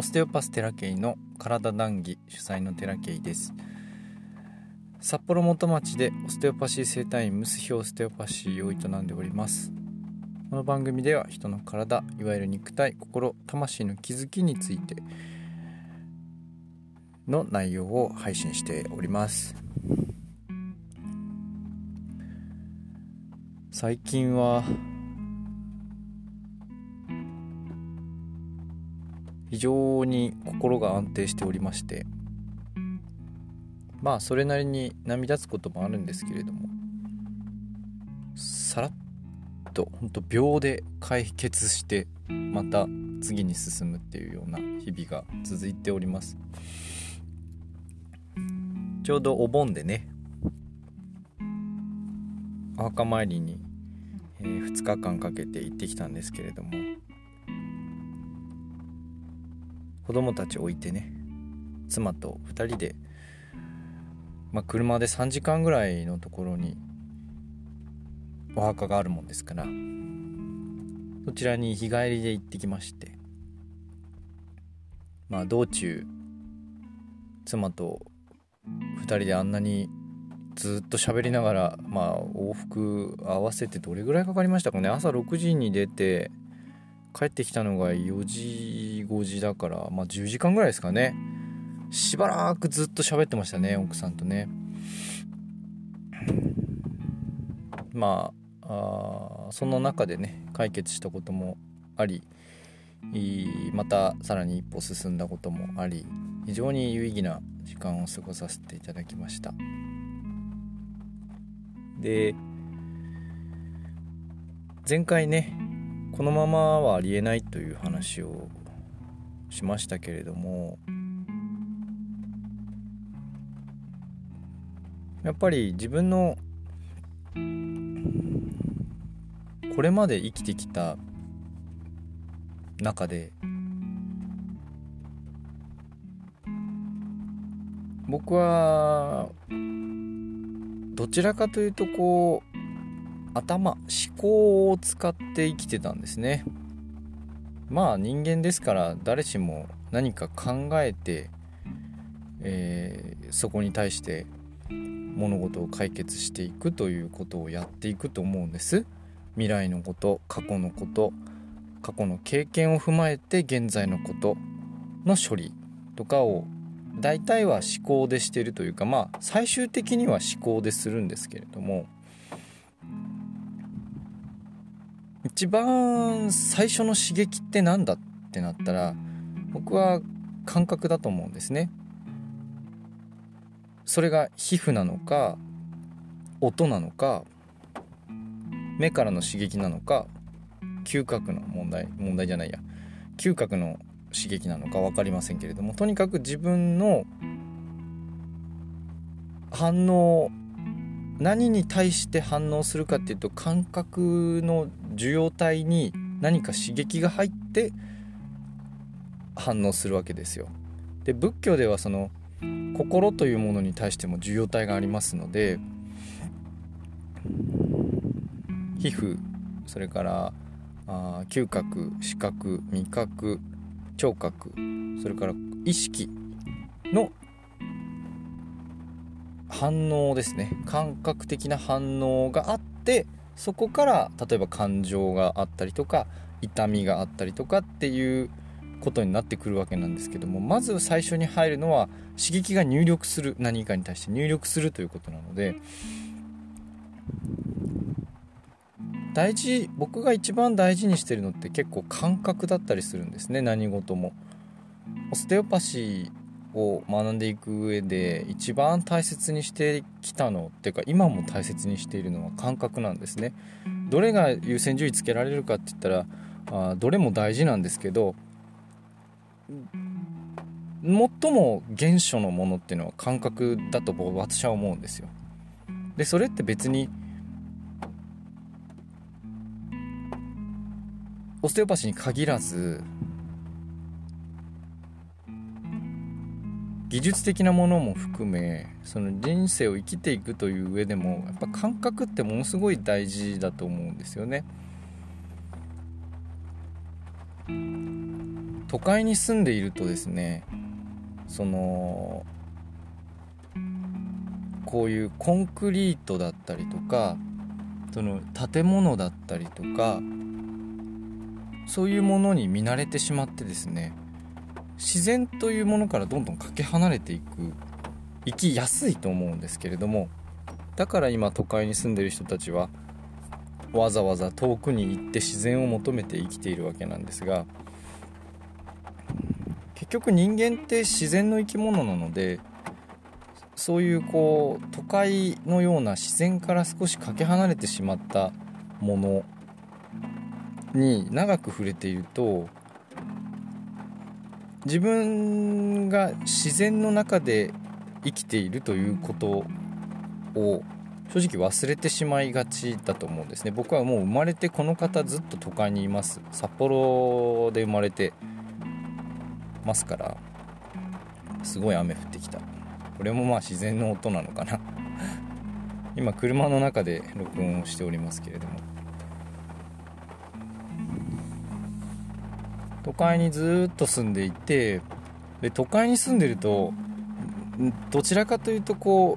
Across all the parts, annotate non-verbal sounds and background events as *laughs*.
オステオパステラケイの体談義主催のテラケイです。札幌元町でオステオパシー生態院ムスヒオステオパシーを営んでおります。この番組では人の体いわゆる肉体心魂の気づきについての内容を配信しております。最近は非常に心が安定しておりましてまあそれなりに涙つこともあるんですけれどもさらっと本当秒で解決してまた次に進むっていうような日々が続いております。ちょうどお盆でねお墓参りに、えー、2日間かけて行ってきたんですけれども子供たち置いてね妻と2人で、まあ、車で3時間ぐらいのところにお墓があるもんですからそちらに日帰りで行ってきましてまあ道中妻と2人であんなにずっと喋りながらまあ往復合わせてどれぐらいかかりましたかね。朝6時に出て帰ってきたのが4時5時だからまあ10時間ぐらいですかね。しばらくずっと喋ってましたね奥さんとね。まああその中でね解決したこともありまたさらに一歩進んだこともあり非常に有意義な時間を過ごさせていただきました。で前回ねこのままはありえないという話をしましたけれどもやっぱり自分のこれまで生きてきた中で僕はどちらかというとこう頭思考を使って生きてたんですね。まあ人間ですから誰しも何か考えて、えー、そこに対して物事を解決していくということをやっていくと思うんです。未来のこと過去のこと過去の経験を踏まえて現在のことの処理とかを大体は思考でしてるというかまあ最終的には思考でするんですけれども一番最初の刺激って何だってなったら僕は感覚だと思うんですね。それが皮膚なのか音なのか目からの刺激なのか嗅覚の問題問題じゃないや。嗅覚の刺激なのか分かりませんけれどもとにかく自分の反応何に対して反応するかっていうと感覚の受容体に何か刺激が入って反応するわけですよ。で仏教ではその心というものに対しても受容体がありますので皮膚それからあ嗅覚視覚味覚聴覚それから意識の反応ですね感覚的な反応があってそこから例えば感情があったりとか痛みがあったりとかっていうことになってくるわけなんですけどもまず最初に入るのは刺激が入力する何かに対して入力するということなので大事僕が一番大事にしてるのって結構感覚だったりするんですね何事も。ステオパシーを学んでいく上で一番大切にしてきたのっていうか今も大切にしているのは感覚なんですね。どれが優先順位つけられるかって言ったらあどれも大事なんですけど最も原初のものっていうのは感覚だと私は思うんですよ。でそれって別にオステオパシーに限らず技術的なものも含めその人生を生きていくという上でもやっぱ感覚ってものすごい大事だと思うんですよね。都会に住んでいるとですねそのこういうコンクリートだったりとかその建物だったりとかそういうものに見慣れてしまってですね自然というものからどんどんかけ離れていく生きやすいと思うんですけれどもだから今都会に住んでる人たちはわざわざ遠くに行って自然を求めて生きているわけなんですが結局人間って自然の生き物なのでそういうこう都会のような自然から少しかけ離れてしまったものに長く触れていると自分が自然の中で生きているということを正直忘れてしまいがちだと思うんですね。僕はもう生まれてこの方ずっと都会にいます。札幌で生まれてますからすごい雨降ってきた。これもまあ自然の音なのかな。今車の中で録音をしておりますけれども。都会にずっと住んでいてで都会に住んでるとどちらかというとこ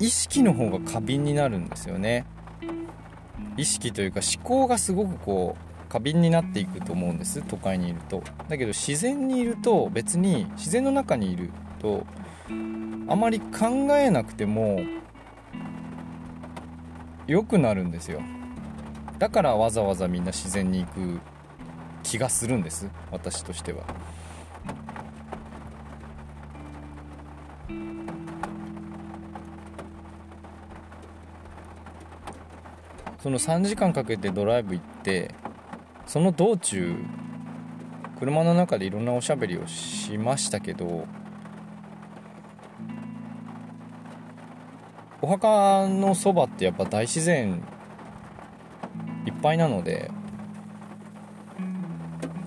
う意識の方が過敏になるんですよね。意識というか思考がすごくこう過敏になっていくと思うんです都会にいると。だけど自然にいると別に自然の中にいるとあまり考えなくても良くなるんですよ。だからわざわざみんな自然に行く気がするんです。私としては。その3時間かけてドライブ行ってその道中車の中でいろんなおしゃべりをしましたけどお墓のそばってやっぱ大自然ぱいなので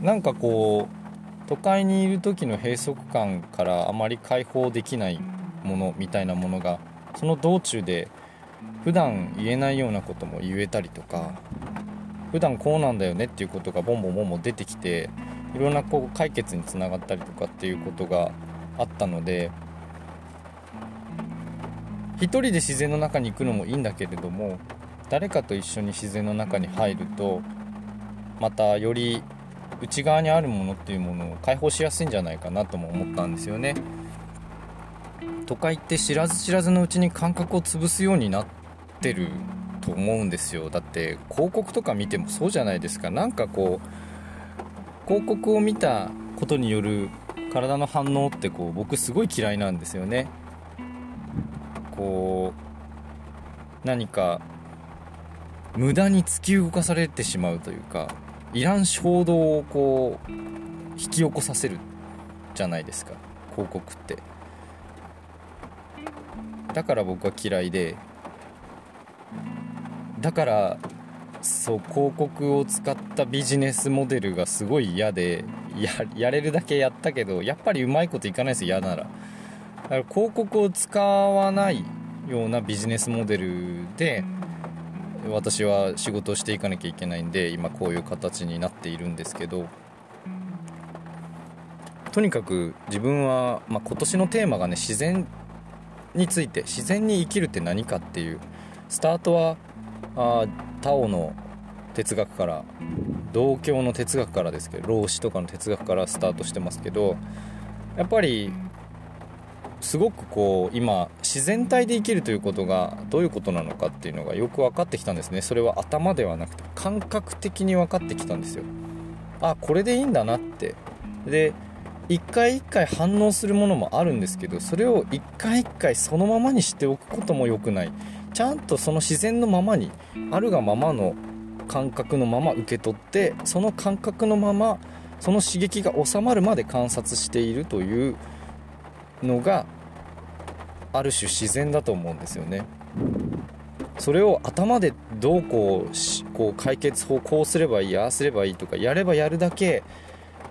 なんかこう都会にいる時の閉塞感からあまり解放できないものみたいなものがその道中で普段言えないようなことも言えたりとか普段こうなんだよねっていうことがボンボンボンボン出てきていろんなこう解決につながったりとかっていうことがあったので一人で自然の中に行くのもいいんだけれども誰かと一緒に自然の中に入るとまたより内側にあるものっていうものを解放しやすいんじゃないかなとも思ったんですよね。都会って知らず知らずのうちに感覚を潰すようになってると思うんですよ。だって広告とか見てもそうじゃないですか。なんかこう広告を見たことによる体の反応ってこう僕すごい嫌いなんですよね。こう何か無駄に突き動かされてしまうというかいらん衝動をこう引き起こさせるじゃないですか。広告って。だから僕は嫌いでだからそう広告を使ったビジネスモデルがすごい嫌でやれるだけやったけどやっぱりうまいこといかないですよ嫌なら。だから広告を使わないようなビジネスモデルで私は仕事をしていかなきゃいけないんで今こういう形になっているんですけどとにかく自分は、まあ、今年のテーマがね自然について自然に生きるって何かっていうスタートはあタオの哲学から同郷の哲学からですけど老子とかの哲学からスタートしてますけどやっぱりすごくこう今自然体で生きるということがどういうことなのかっていうのがよく分かってきたんですね。それは頭ではなくて感覚的に分かってきたんですよ。あこれでいいんだなって。で一回一回反応するものもあるんですけどそれを一回一回そのままにしておくことも良くない。ちゃんとその自然のままにあるがままの感覚のまま受け取ってその感覚のままその刺激が収まるまで観察しているというのがある種自然だと思うんですよね。それを頭でどうこうしこう解決法こうすればいいああすればいいとかやればやるだけ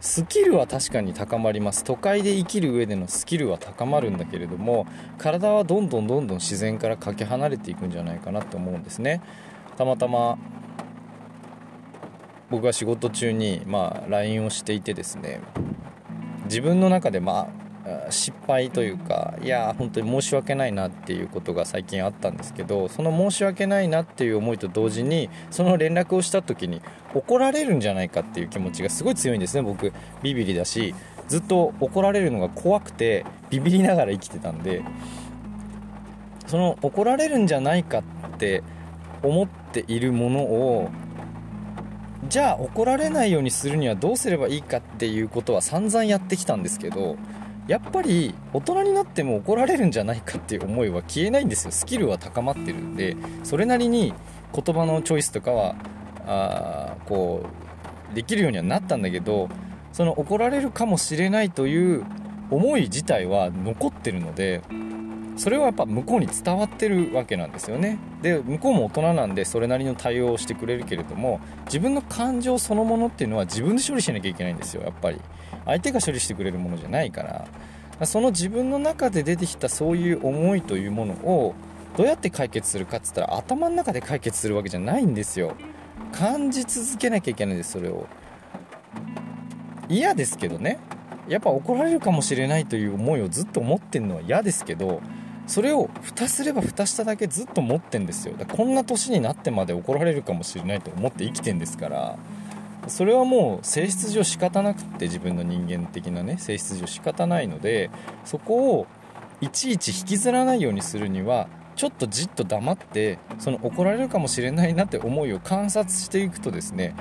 スキルは確かに高まります。都会で生きる上でのスキルは高まるんだけれども体はどんどんどんどん自然からかけ離れていくんじゃないかなと思うんですね。たまたま僕は仕事中に、まあ、LINE をしていてですね自分の中で、まあ、失敗というかいや本当に申し訳ないなっていうことが最近あったんですけどその申し訳ないなっていう思いと同時にその連絡をした時に怒られるんじゃないかっていう気持ちがすごい強いんですね僕ビビリだしずっと怒られるのが怖くてビビりながら生きてたんでその怒られるんじゃないかって思っているものをじゃあ怒られないようにするにはどうすればいいかっていうことは散々やってきたんですけどやっぱり大人になっても怒られるんじゃないかっていう思いは消えないんですよ。スキルは高まってるんでそれなりに言葉のチョイスとかはあこうできるようにはなったんだけどその怒られるかもしれないという思い自体は残ってるのでそれはやっぱ向こうに伝わってるわけなんですよね。で向こうも大人なんでそれなりの対応をしてくれるけれども自分の感情そのものっていうのは自分で処理しなきゃいけないんですよやっぱり。相手が処理してくれるものじゃないから。その自分の中で出てきたそういう思いというものをどうやって解決するかっつったら頭の中で解決するわけじゃないんですよ。感じ続けなきゃいけないんですそれを。嫌ですけどね。やっぱ怒られるかもしれないという思いをずっと思ってるのは嫌ですけどそれを蓋すれば蓋しただけずっと持ってんですよ。だこんな年になってまで怒られるかもしれないと思って生きてんですから。それはもう性質上仕方なくって自分の人間的なね性質上仕方ないのでそこをいちいち引きずらないようにするにはちょっとじっと黙ってその怒られるかもしれないなって思いを観察していくとですね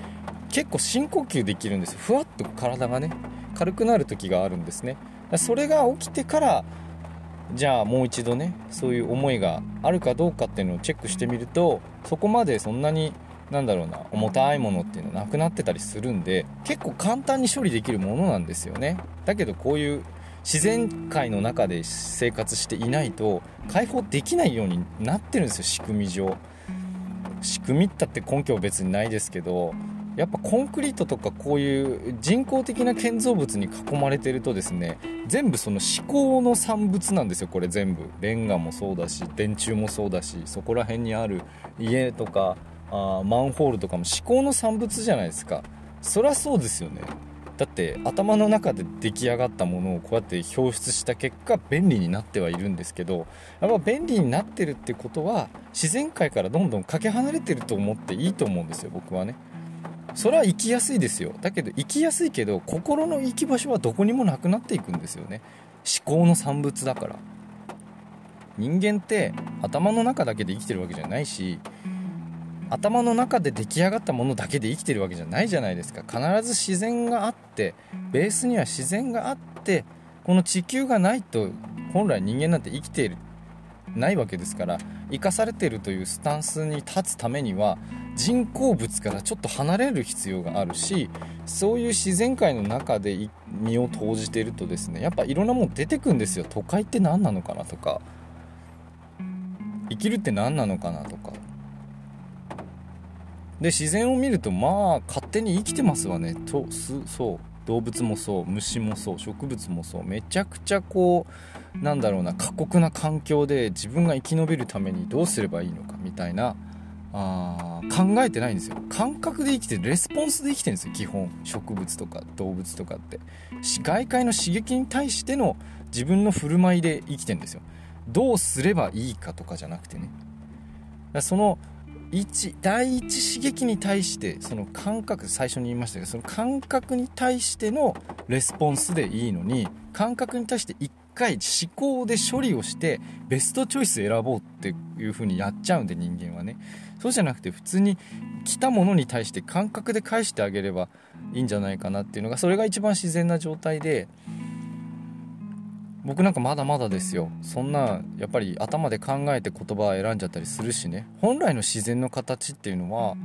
結構深呼吸できるんですふわっと体がね軽くなる時があるんですね。それが起きてからじゃあもう一度ねそういう思いがあるかどうかっていうのをチェックしてみるとそこまでそんなになんだろうな重たいものっていうのはなくなってたりするんで結構簡単に処理できるものなんですよね。だけどこういう自然界の中で生活していないと解放できないようになってるんですよ仕組み上。仕組みったって根拠は別にないですけどやっぱコンクリートとかこういう人工的な建造物に囲まれてるとですね全部その思考の産物なんですよこれ。全部。レンガもそうだし電柱もそうだしそこら辺にある家とかあマンホールとかも思考の産物じゃないですか。そりゃそうですよね。だって頭の中で出来上がったものをこうやって表出した結果便利になってはいるんですけどやっぱ便利になってるってことは自然界からどんどんかけ離れてると思っていいと思うんですよ僕はね。それは生きやすいですよ。だけど生きやすいけど心の生き場所はどこにもなくなっていくんですよね。思考の産物だから。人間って頭の中だけで生きてるわけじゃないし頭の中で出来上がったものだけで生きてるわけじゃないじゃないですか。必ず自然があってベースには自然があってこの地球がないと本来人間なんて生きている。ないわけですから生かされているというスタンスに立つためには人工物からちょっと離れる必要があるしそういう自然界の中で身を投じているとですねやっぱいろんなもん出てくんですよ。都会って何なのかなとか。生きるって何なのかなとか。で自然を見るとまあ勝手に生きてますわね。とすそう。動物もそう虫もそう植物もそうめちゃくちゃこうなんだろうな過酷な環境で自分が生き延びるためにどうすればいいのかみたいなあ考えてないんですよ。感覚で生きてるレスポンスで生きてるんですよ基本。植物とか動物とかって。外界の刺激に対しての自分の振る舞いで生きてるんですよ。どうすればいいかとかじゃなくてね。その一第一刺激に対してその感覚最初に言いましたけどその感覚に対してのレスポンスでいいのに感覚に対して一回思考で処理をしてベストチョイス選ぼうっていう風にやっちゃうんで人間はね。そうじゃなくて普通に来たものに対して感覚で返してあげればいいんじゃないかなっていうのがそれが一番自然な状態で僕なんかまだまだですよ。そんなやっぱり頭で考えて言葉を選んじゃったりするしね。本来の自然の形っていうのは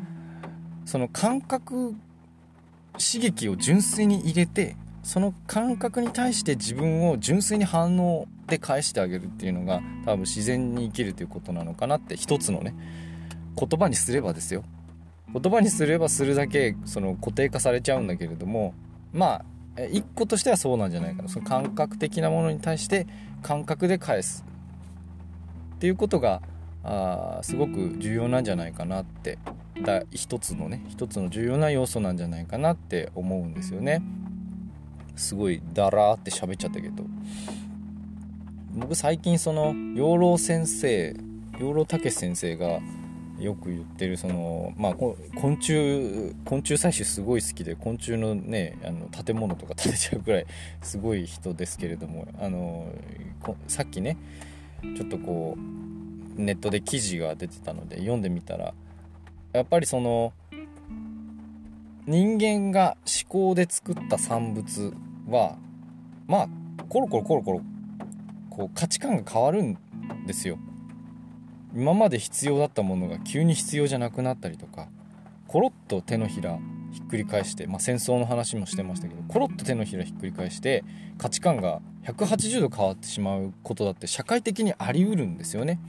その感覚刺激を純粋に入れてその感覚に対して自分を純粋に反応で返してあげるっていうのが多分自然に生きるということなのかなって一つのね言葉にすればですよ。言葉にすればするだけその固定化されちゃうんだけれどもまあ一個としてはそうなんじゃないかな。その感覚的なものに対して感覚で返すっていうことがあすごく重要なんじゃないかなって。だ一つのね一つの重要な要素なんじゃないかなって思うんですよね。すごいだらーって喋っちゃったけど。僕最近その養老先生養老孟先生がよく言ってるその、まあ、昆虫昆虫採取すごい好きで昆虫のねあの建物とか建てちゃうくらい *laughs* すごい人ですけれどもあのさっきねちょっとこうネットで記事が出てたので読んでみたらやっぱりその人間が思考で作った産物はまあコロコロコロコロこう価値観が変わるんですよ。今まで必要だったものが急に必要じゃなくなったりとかコロッと手のひらひっくり返して、まあ、戦争の話もしてましたけどコロッと手のひらひっくり返して価値観が180度変わってしまうことだって社会的にありうるんですよね。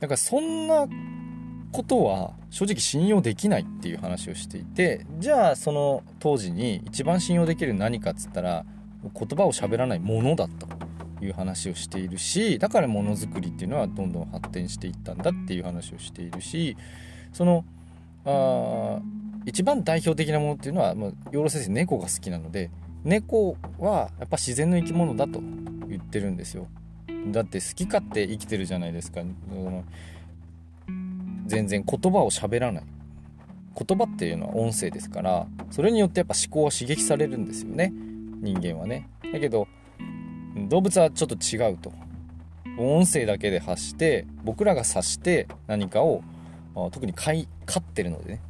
だからそんなことは正直信用できないっていう話をしていてじゃあその当時に一番信用できる何かっつったら言葉を喋らないものだった。いう話をしているしだからものづくりっていうのはどんどん発展していったんだっていう話をしているしそのあ一番代表的なものっていうのは、ま、養老先生猫が好きなので猫はやっぱ自然の生き物だと言ってるんですよ。だって好き勝手生きてるじゃないですか。全然言葉を喋らない。言葉っていうのは音声ですからそれによってやっぱ思考は刺激されるんですよね。人間はね。だけど動物はちょっと違うと。音声だけで発して僕らが察して何かを特に飼い飼ってるのでね。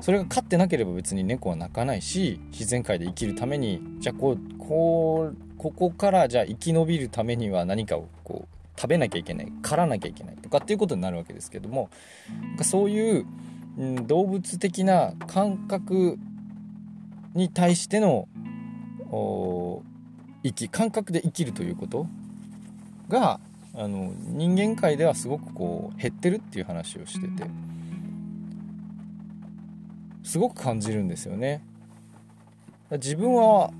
それが飼ってなければ別に猫は鳴かないし自然界で生きるためにじゃあこうこうここからじゃあ生き延びるためには何かをこう食べなきゃいけない狩らなきゃいけないとかっていうことになるわけですけどもそういう、うん、動物的な感覚に対しての生き感覚で生きるということがあの人間界ではすごくこう減ってるっていう話をしててすごく感じるんですよね。自分は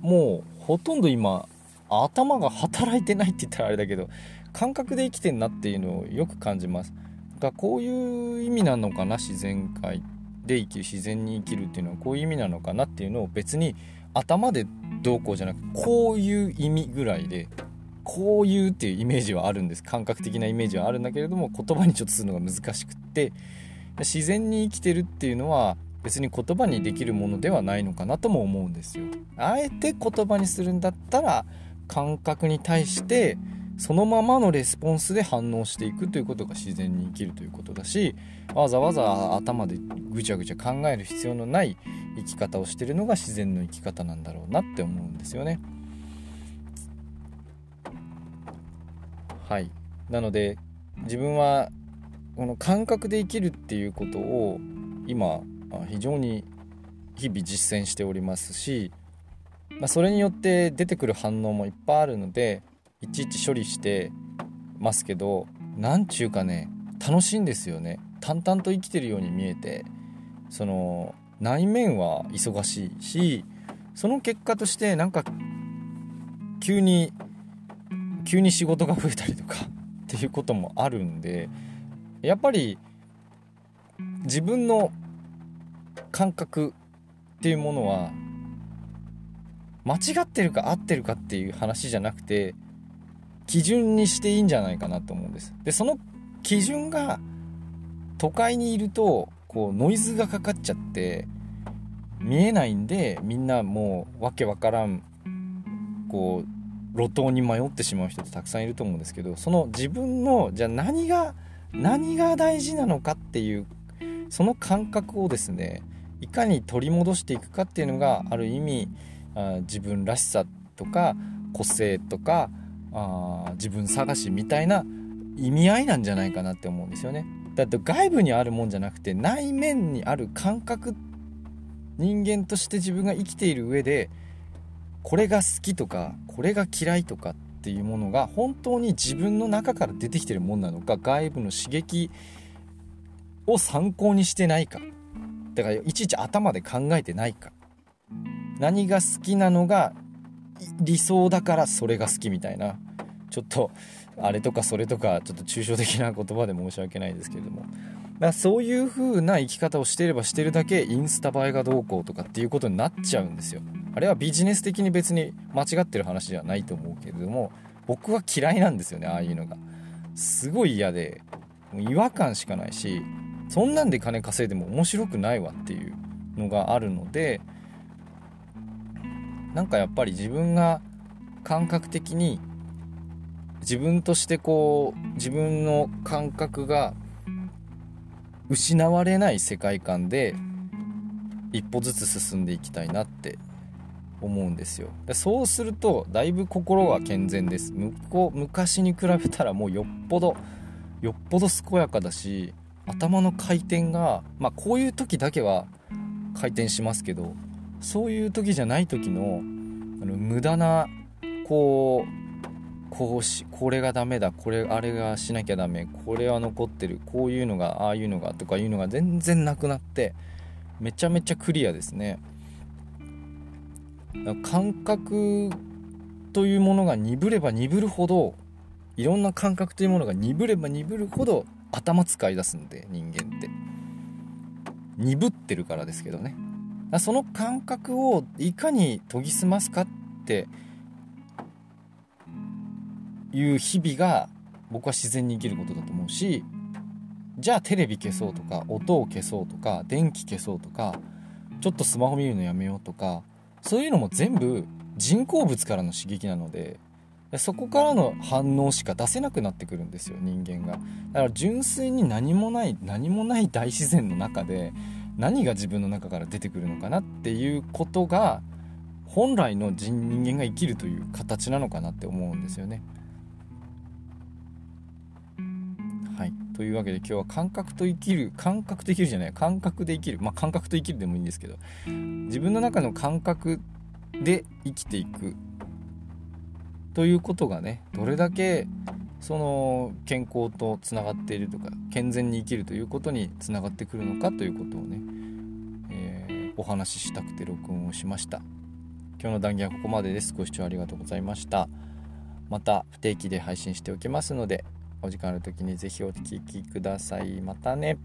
もうほとんど今頭が働いてないって言ったらあれだけど感覚で生きてんなっていうのをよく感じます。だこういう意味なのかな自然界で生きる自然に生きるっていうのはこういう意味なのかなっていうのを別に頭でどうこうじゃなくこういう意味ぐらいでこういうっていうイメージはあるんです感覚的なイメージはあるんだけれども言葉にちょっとするのが難しくって自然に生きてるっていうのは別に言葉にできるものではないのかなとも思うんですよ。あえて言葉にするんだったら感覚に対してそのままのレスポンスで反応していくということが自然に生きるということだしわざわざ頭でぐちゃぐちゃ考える必要のない生き方をしてるのが自然の生き方なんだろうなって思うんですよね。はい。なので自分はこの感覚で生きるっていうことを今非常に日々実践しておりますし、まあ、それによって出てくる反応もいっぱいあるのでいちいち処理してますけど何ちゅうかね楽しいんですよね。淡々と生きてるように見えてその内面は忙しいしその結果としてなんか急に急に仕事が増えたりとか *laughs* っていうこともあるんでやっぱり自分の感覚っていうものは間違ってるか合ってるかっていう話じゃなくて基準にしていいんじゃないかなと思うんです。でその基準が都会にいるとこうノイズがかかっちゃって見えないんでみんなもうわけわからんこう路頭に迷ってしまう人ってたくさんいると思うんですけどその自分のじゃあ何が何が大事なのかっていうその感覚をですねいかに取り戻していくかっていうのがある意味あ自分らしさとか個性とかあ自分探しみたいな意味合いなんじゃないかなって思うんですよね。だって外部にあるもんじゃなくて内面にある感覚人間として自分が生きている上でこれが好きとかこれが嫌いとかっていうものが本当に自分の中から出てきてるもんなのか外部の刺激を参考にしてないか。だからいちいち頭で考えてないか。何が好きなのが理想だからそれが好きみたいな。ちょっとあれとかそれとかちょっと抽象的な言葉で申し訳ないですけれども。かそういう風な生き方をしてればしてるだけインスタ映えがどうこうとかっていうことになっちゃうんですよ。あれはビジネス的に別に間違ってる話ではないと思うけれども僕は嫌いなんですよねああいうのが。すごい嫌で違和感しかないしそんなんで金稼いでも面白くないわっていうのがあるのでなんかやっぱり自分が感覚的に自分としてこう自分の感覚が失われない世界観で一歩ずつ進んでいきたいなって思うんですよ。でそうするとだいぶ心は健全です。向こう昔に比べたらもうよっぽどよっぽど健やかだし頭の回転がまあこういう時だけは回転しますけどそういう時じゃない時のあの無駄なこうこうしこれがダメだこれあれがしなきゃダメこれは残ってるこういうのがああいうのがとかいうのが全然なくなってめちゃめちゃクリアですね。感覚というものが鈍れば鈍るほどいろんな感覚というものが鈍れば鈍るほど頭使い出すんで人間って。鈍ってるからですけどね。その感覚をいかに研ぎ澄ますかっていう日々が僕は自然に生きることだと思うしじゃあテレビ消そうとか音を消そうとか電気消そうとかちょっとスマホ見るのやめようとかそういうのも全部人工物からの刺激なのでそこからの反応しか出せなくなってくるんですよ人間がだから純粋に何もない何もない大自然の中で何が自分の中から出てくるのかなっていうことが本来の人間が生きるという形なのかなって思うんですよね。というわけで今日は感覚と生きる感覚と生きるじゃない感覚で生きる。まあ感覚と生きるでもいいんですけど自分の中の感覚で生きていく。ということがねどれだけその健康とつながっているとか健全に生きるということにつながってくるのかということをね、えー、お話ししたくて録音をしました。今日の談義はここまでです。ご視聴ありがとうございました。また不定期で配信しておきますのでお時間ある時に是非お聴きください。またね。